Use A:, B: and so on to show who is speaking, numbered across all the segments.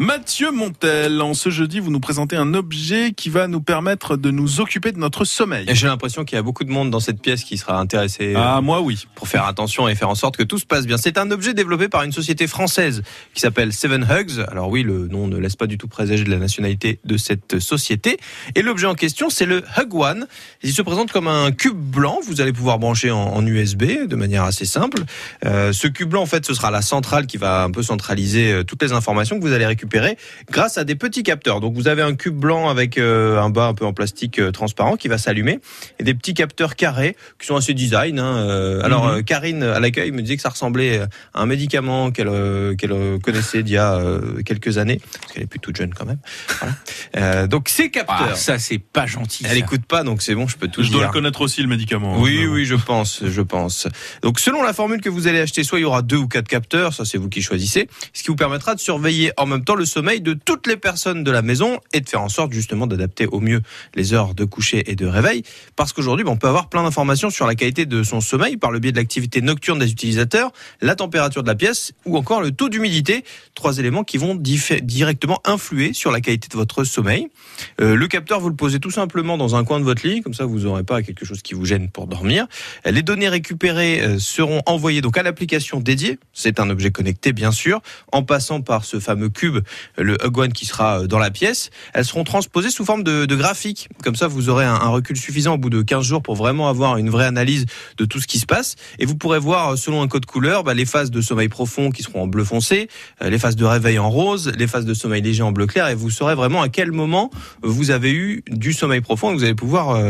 A: Mathieu Montel, en ce jeudi, vous nous présentez un objet qui va nous permettre de nous occuper de notre sommeil.
B: J'ai l'impression qu'il y a beaucoup de monde dans cette pièce qui sera intéressé euh,
A: Ah, moi oui.
B: pour faire attention et faire en sorte que tout se passe bien. C'est un objet développé par une société française qui s'appelle Seven Hugs. Alors oui, le nom ne laisse pas du tout présager de la nationalité de cette société. Et l'objet en question, c'est le Hug One. Il se présente comme un cube blanc. Vous allez pouvoir brancher en, en USB de manière assez simple. Euh, ce cube blanc, en fait, ce sera la centrale qui va un peu centraliser euh, toutes les informations que vous allez récupérer grâce à des petits capteurs. Donc vous avez un cube blanc avec euh, un bas un peu en plastique euh, transparent qui va s'allumer et des petits capteurs carrés qui sont assez design. Hein. Euh, Alors
A: Mhm.
B: euh, Karine à l'accueil me disait que ça ressemblait à un médicament qu'elle qu'elle connaissait d'il y a euh, quelques années parce qu'elle est plus toute jeune quand même. Voilà. Euh, donc ces capteurs,
C: Ah, ça c'est pas gentil.
B: elle
C: ça.
B: écoute pas donc c'est bon, je peux tout
A: Je dois
B: dire.
A: le connaître aussi, le médicament.
B: Oui,
A: Euh,
B: oui, je pense, je pense. Donc, selon la formule que vous allez acheter, soit il y aura deux ou quatre capteurs, ça c'est vous qui choisissez, ce qui vous permettra de surveiller en même temps le sommeil de toutes les personnes de la maison et de faire en sorte justement d'adapter au mieux les heures de coucher et de réveil. Parce qu'aujourd'hui, on peut avoir plein d'informations sur la qualité de son sommeil par le biais de l'activité nocturne des utilisateurs, la température de la pièce ou encore le taux d'humidité. Trois éléments qui vont directement influer sur la qualité de votre sommeil. Euh, le capteur, vous le posez tout simplement dans un coin de votre lit, comme ça vous n'aurez pas quelque chose qui vous gêne pour dormir. Les données récupérées euh, seront envoyées donc à l'application dédiée. C'est un objet connecté bien sûr, en passant par ce fameux cube, le Hug One qui sera euh, dans la pièce. Elles seront transposées sous forme de, de graphique. Comme ça, vous aurez un, recul suffisant au bout de 15 jours pour vraiment avoir une vraie analyse de tout ce qui se passe. Et vous pourrez voir, euh, selon un code couleur, bah, les phases de sommeil profond qui seront en bleu foncé, euh, les phases de réveil en rose, les phases de sommeil léger en bleu clair. Et vous saurez vraiment à quel moment vous avez eu du sommeil profond vous allez pouvoir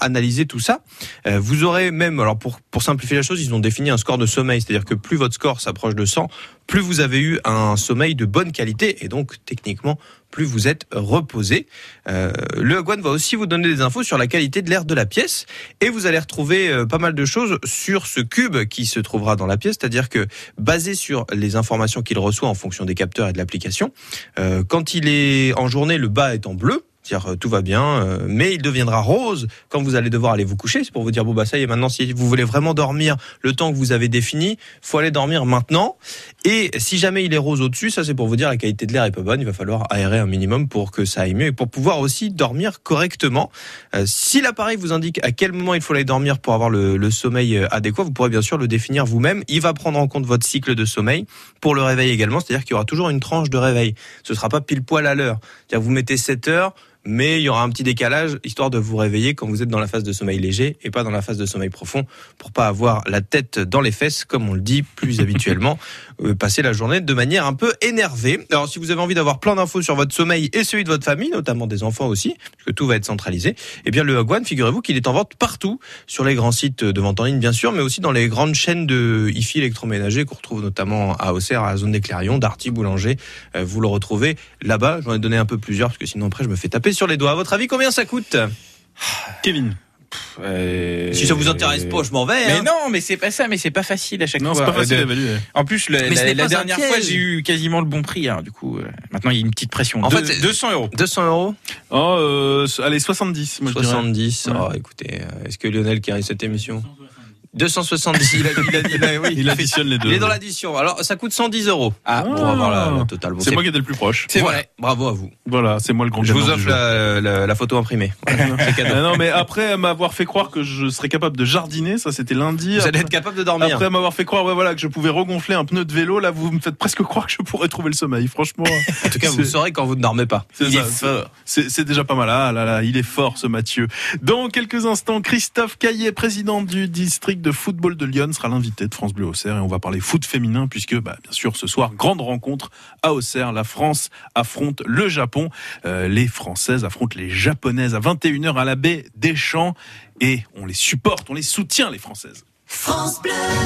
B: analyser tout ça. Vous aurez même, alors pour, pour simplifier la chose, ils ont défini un score de sommeil, c'est-à-dire que plus votre score s'approche de 100, plus vous avez eu un sommeil de bonne qualité et donc techniquement plus vous êtes reposé. Euh, le Hug One va aussi vous donner des infos sur la qualité de l'air de la pièce et vous allez retrouver euh, pas mal de choses sur ce cube qui se trouvera dans la pièce, c'est-à-dire que basé sur les informations qu'il reçoit en fonction des capteurs et de l'application, euh, quand il est en journée, le bas est en bleu. C'est-à-dire euh, tout va bien, euh, mais il deviendra rose quand vous allez devoir aller vous coucher. C'est pour vous dire bon bah ça y est maintenant si vous voulez vraiment dormir le temps que vous avez défini, faut aller dormir maintenant. Et si jamais il est rose au-dessus, ça c'est pour vous dire la qualité de l'air est pas bonne. Il va falloir aérer un minimum pour que ça aille mieux et pour pouvoir aussi dormir correctement. Euh, si l'appareil vous indique à quel moment il faut aller dormir pour avoir le, sommeil adéquat, vous pourrez bien sûr le définir vous-même. Il va prendre en compte votre cycle de sommeil pour le réveil également. C'est-à-dire qu'il y aura toujours une tranche de réveil. Ce sera pas pile poil à l'heure. C'est-à-dire vous mettez 7 heures mais il y aura un petit décalage histoire de vous réveiller quand vous êtes dans la phase de sommeil léger et pas dans la phase de sommeil profond pour pas avoir la tête dans les fesses comme on le dit plus habituellement euh, passer la journée de manière un peu énervée. Alors si vous avez envie d'avoir plein d'infos sur votre sommeil et celui de votre famille, notamment des enfants aussi, puisque tout va être centralisé, eh bien le One, figurez-vous qu'il est en vente partout sur les grands sites de vente en ligne bien sûr, mais aussi dans les grandes chaînes de hi-fi électroménager qu'on retrouve notamment à Auxerre, à la zone des Clairions, Darty, Boulanger. Euh, vous le retrouvez là-bas. J'en ai donné un peu plusieurs parce que sinon après je me fais taper sur les doigts. À votre avis, combien ça coûte
A: Kevin.
C: Euh,
B: Si ça vous intéresse pas, je m'en vais.
C: Mais
B: hein.
C: non, mais c'est pas ça, mais c'est pas facile à chaque
A: Non,
C: fois.
A: c'est pas facile
C: Euh,
A: à
C: de-
A: évaluer.
C: En plus, la, la- dernière fois, j'ai eu quasiment le bon prix. hein, du coup, euh, maintenant il y a une petite pression.
B: En fait, c'est-
C: 200 euros.
B: 200 euros
A: Oh, euh, allez, 70, moi je dirais.
B: 70.
A: Ouais.
B: Oh, écoutez, est-ce que Lionel qui arrive cette émission? 270. Il, a, il, a, il, a- oui,
A: Il additionne les deux.
B: il est dans l'addition. Alors, ça coûte 110 euros
C: Ah,
B: pour avoir la, la totale. Bon,
A: C'est moi qui étais le plus proche.
C: C'est
B: Voilà.
C: vrai.
B: Bravo à vous.
A: Voilà, c'est moi le grand
B: Je vous offre la, la- la photo imprimée. Voilà.
A: Ah non, mais après m'avoir fait croire que je serais capable de jardiner, ça c'était lundi.
B: Vous allez
A: Après-
B: être capable de dormir.
A: Après m'avoir fait croire ouais, voilà, que je pouvais regonfler un pneu de vélo, là vous me faites presque croire que je pourrais trouver le sommeil. Franchement,
B: en tout cas, vous saurez quand vous ne dormez pas.
A: c'est
C: Il
A: ça.
C: est fort.
A: C'est c'est déjà pas mal. Ah là là, il est fort ce Mathieu. Dans quelques instants, Christophe Caillet, président du district de football de Lyon, sera l'invité de France Bleu Auxerre et on va parler foot féminin puisque bah, bien sûr ce soir grande rencontre à Auxerre. La France affronte le Japon. Euh, les Françaises affrontent les Japonaises à 21h à la baie des Champs et on les supporte, on les soutient les Françaises.